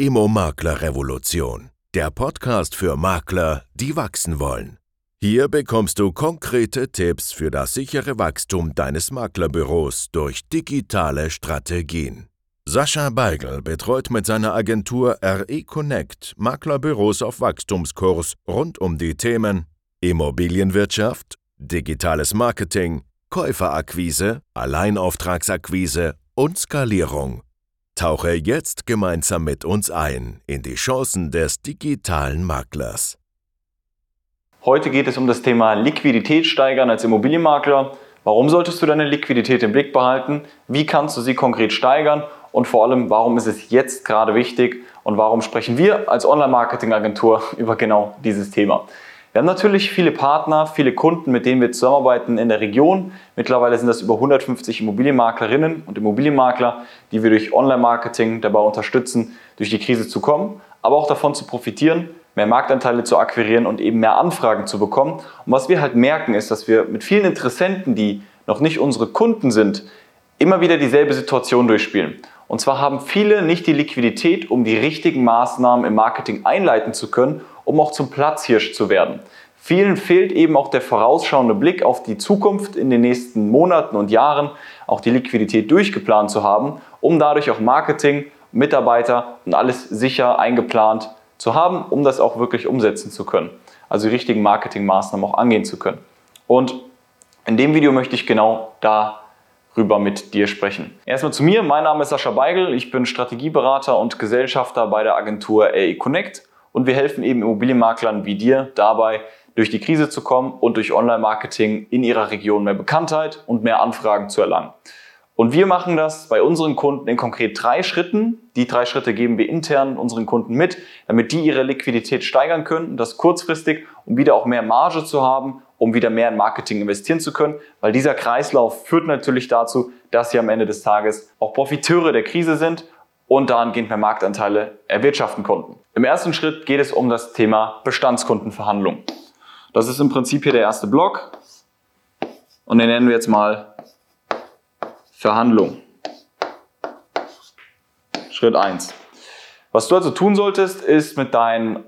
Immo-Makler-Revolution, der Podcast für Makler, die wachsen wollen. Hier bekommst du konkrete Tipps für das sichere Wachstum deines Maklerbüros durch digitale Strategien. Sascha Beigel betreut mit seiner Agentur RE Connect Maklerbüros auf Wachstumskurs rund um die Themen Immobilienwirtschaft, digitales Marketing, Käuferakquise, Alleinauftragsakquise und Skalierung. Tauche jetzt gemeinsam mit uns ein in die Chancen des digitalen Maklers. Heute geht es um das Thema Liquidität steigern als Immobilienmakler. Warum solltest du deine Liquidität im Blick behalten? Wie kannst du sie konkret steigern? Und vor allem, warum ist es jetzt gerade wichtig? Und warum sprechen wir als Online-Marketing-Agentur über genau dieses Thema? Wir haben natürlich viele Partner, viele Kunden, mit denen wir zusammenarbeiten in der Region. Mittlerweile sind das über 150 Immobilienmaklerinnen und Immobilienmakler, die wir durch Online-Marketing dabei unterstützen, durch die Krise zu kommen, aber auch davon zu profitieren, mehr Marktanteile zu akquirieren und eben mehr Anfragen zu bekommen. Und was wir halt merken, ist, dass wir mit vielen Interessenten, die noch nicht unsere Kunden sind, immer wieder dieselbe Situation durchspielen. Und zwar haben viele nicht die Liquidität, um die richtigen Maßnahmen im Marketing einleiten zu können um auch zum Platzhirsch zu werden. Vielen fehlt eben auch der vorausschauende Blick auf die Zukunft in den nächsten Monaten und Jahren, auch die Liquidität durchgeplant zu haben, um dadurch auch Marketing, Mitarbeiter und alles sicher eingeplant zu haben, um das auch wirklich umsetzen zu können. Also die richtigen Marketingmaßnahmen auch angehen zu können. Und in dem Video möchte ich genau darüber mit dir sprechen. Erstmal zu mir. Mein Name ist Sascha Beigel. Ich bin Strategieberater und Gesellschafter bei der Agentur RE Connect und wir helfen eben Immobilienmaklern wie dir dabei, durch die Krise zu kommen und durch Online-Marketing in ihrer Region mehr Bekanntheit und mehr Anfragen zu erlangen. Und wir machen das bei unseren Kunden in konkret drei Schritten. Die drei Schritte geben wir intern unseren Kunden mit, damit die ihre Liquidität steigern können, das kurzfristig, um wieder auch mehr Marge zu haben, um wieder mehr in Marketing investieren zu können, weil dieser Kreislauf führt natürlich dazu, dass sie am Ende des Tages auch Profiteure der Krise sind und dahingehend mehr Marktanteile erwirtschaften konnten. Im ersten Schritt geht es um das Thema Bestandskundenverhandlung. Das ist im Prinzip hier der erste Block und den nennen wir jetzt mal Verhandlung. Schritt 1. Was du also tun solltest, ist mit deinen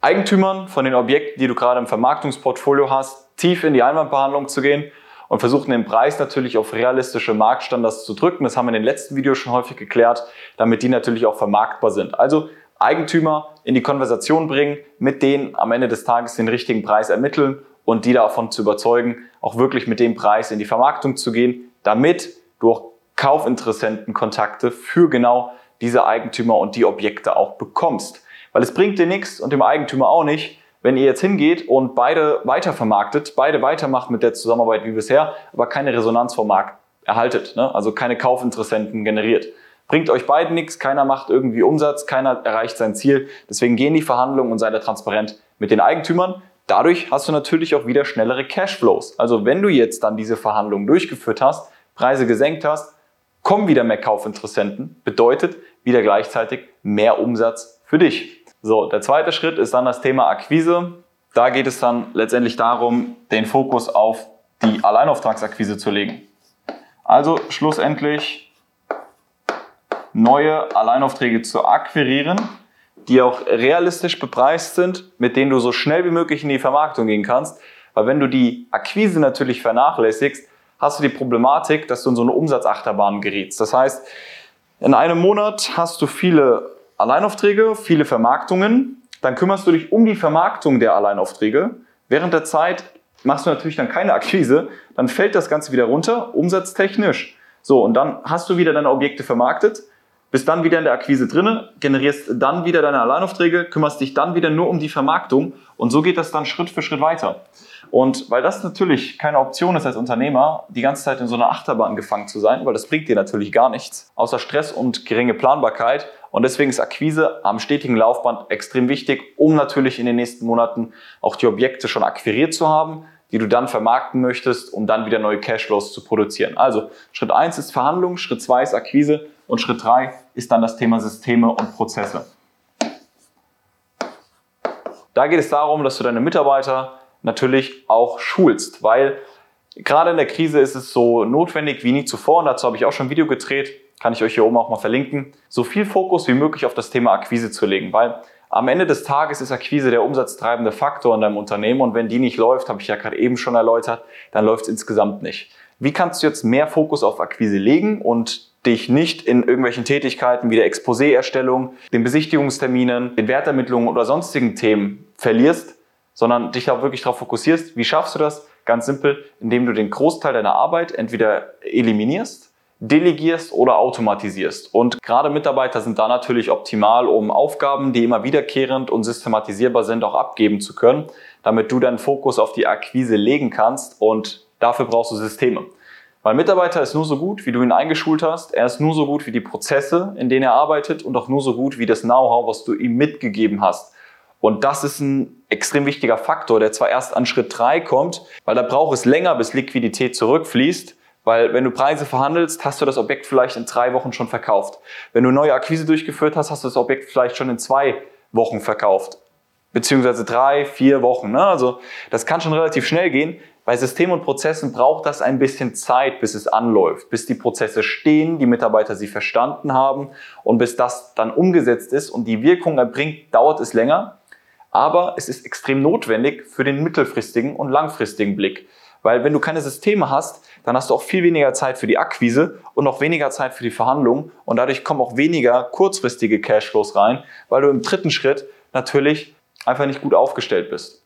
Eigentümern von den Objekten, die du gerade im Vermarktungsportfolio hast, tief in die Einwandbehandlung zu gehen und versuchen den Preis natürlich auf realistische Marktstandards zu drücken. Das haben wir in den letzten Videos schon häufig geklärt, damit die natürlich auch vermarktbar sind. Also Eigentümer in die Konversation bringen, mit denen am Ende des Tages den richtigen Preis ermitteln und die davon zu überzeugen, auch wirklich mit dem Preis in die Vermarktung zu gehen, damit du auch Kaufinteressentenkontakte für genau diese Eigentümer und die Objekte auch bekommst. Weil es bringt dir nichts und dem Eigentümer auch nicht, wenn ihr jetzt hingeht und beide weitervermarktet, beide weitermacht mit der Zusammenarbeit wie bisher, aber keine Resonanz vom Markt erhaltet, ne? also keine Kaufinteressenten generiert. Bringt euch beiden nichts, keiner macht irgendwie Umsatz, keiner erreicht sein Ziel. Deswegen gehen die Verhandlungen und seid da transparent mit den Eigentümern. Dadurch hast du natürlich auch wieder schnellere Cashflows. Also wenn du jetzt dann diese Verhandlungen durchgeführt hast, Preise gesenkt hast, kommen wieder mehr Kaufinteressenten, bedeutet wieder gleichzeitig mehr Umsatz für dich. So, der zweite Schritt ist dann das Thema Akquise. Da geht es dann letztendlich darum, den Fokus auf die Alleinauftragsakquise zu legen. Also schlussendlich neue Alleinaufträge zu akquirieren, die auch realistisch bepreist sind, mit denen du so schnell wie möglich in die Vermarktung gehen kannst. Weil wenn du die Akquise natürlich vernachlässigst, hast du die Problematik, dass du in so eine Umsatzachterbahn gerätst. Das heißt, in einem Monat hast du viele Alleinaufträge, viele Vermarktungen. Dann kümmerst du dich um die Vermarktung der Alleinaufträge. Während der Zeit machst du natürlich dann keine Akquise. Dann fällt das Ganze wieder runter, umsatztechnisch. So, und dann hast du wieder deine Objekte vermarktet, bist dann wieder in der Akquise drinne, generierst dann wieder deine Alleinaufträge, kümmerst dich dann wieder nur um die Vermarktung und so geht das dann Schritt für Schritt weiter. Und weil das natürlich keine Option ist als Unternehmer, die ganze Zeit in so einer Achterbahn gefangen zu sein, weil das bringt dir natürlich gar nichts, außer Stress und geringe Planbarkeit. Und deswegen ist Akquise am stetigen Laufband extrem wichtig, um natürlich in den nächsten Monaten auch die Objekte schon akquiriert zu haben, die du dann vermarkten möchtest, um dann wieder neue Cashflows zu produzieren. Also Schritt eins ist Verhandlung, Schritt zwei ist Akquise und Schritt drei ist dann das Thema Systeme und Prozesse. Da geht es darum, dass du deine Mitarbeiter natürlich auch schulst, weil gerade in der Krise ist es so notwendig wie nie zuvor, und dazu habe ich auch schon ein Video gedreht, kann ich euch hier oben auch mal verlinken, so viel Fokus wie möglich auf das Thema Akquise zu legen, weil am Ende des Tages ist Akquise der umsatztreibende Faktor in deinem Unternehmen. Und wenn die nicht läuft, habe ich ja gerade eben schon erläutert, dann läuft es insgesamt nicht. Wie kannst du jetzt mehr Fokus auf Akquise legen? Und dich nicht in irgendwelchen Tätigkeiten wie der Exposé-Erstellung, den Besichtigungsterminen, den Wertermittlungen oder sonstigen Themen verlierst, sondern dich auch wirklich darauf fokussierst. Wie schaffst du das? Ganz simpel, indem du den Großteil deiner Arbeit entweder eliminierst, delegierst oder automatisierst. Und gerade Mitarbeiter sind da natürlich optimal, um Aufgaben, die immer wiederkehrend und systematisierbar sind, auch abgeben zu können, damit du deinen Fokus auf die Akquise legen kannst und dafür brauchst du Systeme. Weil Mitarbeiter ist nur so gut, wie du ihn eingeschult hast. Er ist nur so gut wie die Prozesse, in denen er arbeitet und auch nur so gut wie das Know-how, was du ihm mitgegeben hast. Und das ist ein extrem wichtiger Faktor, der zwar erst an Schritt drei kommt, weil da braucht es länger, bis Liquidität zurückfließt. Weil wenn du Preise verhandelst, hast du das Objekt vielleicht in drei Wochen schon verkauft. Wenn du neue Akquise durchgeführt hast, hast du das Objekt vielleicht schon in zwei Wochen verkauft. Beziehungsweise drei, vier Wochen. Ne? Also das kann schon relativ schnell gehen. Bei Systemen und Prozessen braucht das ein bisschen Zeit, bis es anläuft, bis die Prozesse stehen, die Mitarbeiter sie verstanden haben und bis das dann umgesetzt ist und die Wirkung erbringt, dauert es länger. Aber es ist extrem notwendig für den mittelfristigen und langfristigen Blick. Weil wenn du keine Systeme hast, dann hast du auch viel weniger Zeit für die Akquise und noch weniger Zeit für die Verhandlungen und dadurch kommen auch weniger kurzfristige Cashflows rein, weil du im dritten Schritt natürlich einfach nicht gut aufgestellt bist.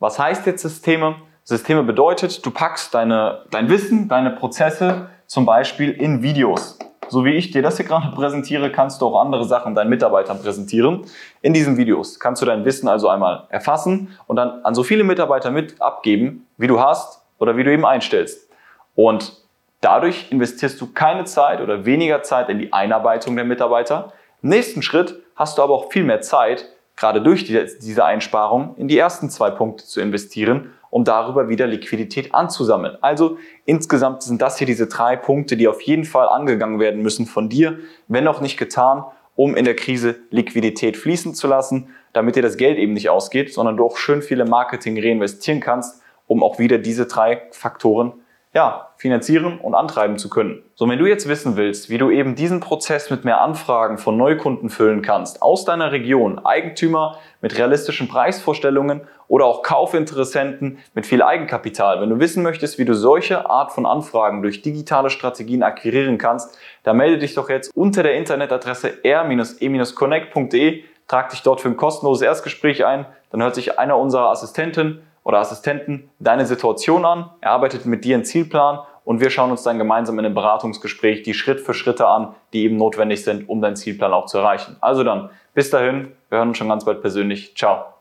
Was heißt jetzt Systeme? Systeme bedeutet, du packst deine, dein Wissen, deine Prozesse zum Beispiel in Videos. So wie ich dir das hier gerade präsentiere, kannst du auch andere Sachen deinen Mitarbeitern präsentieren. In diesen Videos kannst du dein Wissen also einmal erfassen und dann an so viele Mitarbeiter mit abgeben, wie du hast oder wie du eben einstellst. Und dadurch investierst du keine Zeit oder weniger Zeit in die Einarbeitung der Mitarbeiter. Im nächsten Schritt hast du aber auch viel mehr Zeit, gerade durch diese Einsparung, in die ersten zwei Punkte zu investieren um darüber wieder Liquidität anzusammeln. Also insgesamt sind das hier diese drei Punkte, die auf jeden Fall angegangen werden müssen von dir, wenn noch nicht getan, um in der Krise Liquidität fließen zu lassen, damit dir das Geld eben nicht ausgeht, sondern du auch schön viele Marketing reinvestieren kannst, um auch wieder diese drei Faktoren ja, finanzieren und antreiben zu können. So, wenn du jetzt wissen willst, wie du eben diesen Prozess mit mehr Anfragen von Neukunden füllen kannst, aus deiner Region, Eigentümer mit realistischen Preisvorstellungen oder auch Kaufinteressenten mit viel Eigenkapital, wenn du wissen möchtest, wie du solche Art von Anfragen durch digitale Strategien akquirieren kannst, dann melde dich doch jetzt unter der Internetadresse r-e-connect.de, trag dich dort für ein kostenloses Erstgespräch ein, dann hört sich einer unserer Assistenten oder Assistenten deine Situation an, er arbeitet mit dir einen Zielplan und wir schauen uns dann gemeinsam in einem Beratungsgespräch die Schritt für Schritte an, die eben notwendig sind, um deinen Zielplan auch zu erreichen. Also dann, bis dahin, wir hören uns schon ganz bald persönlich. Ciao.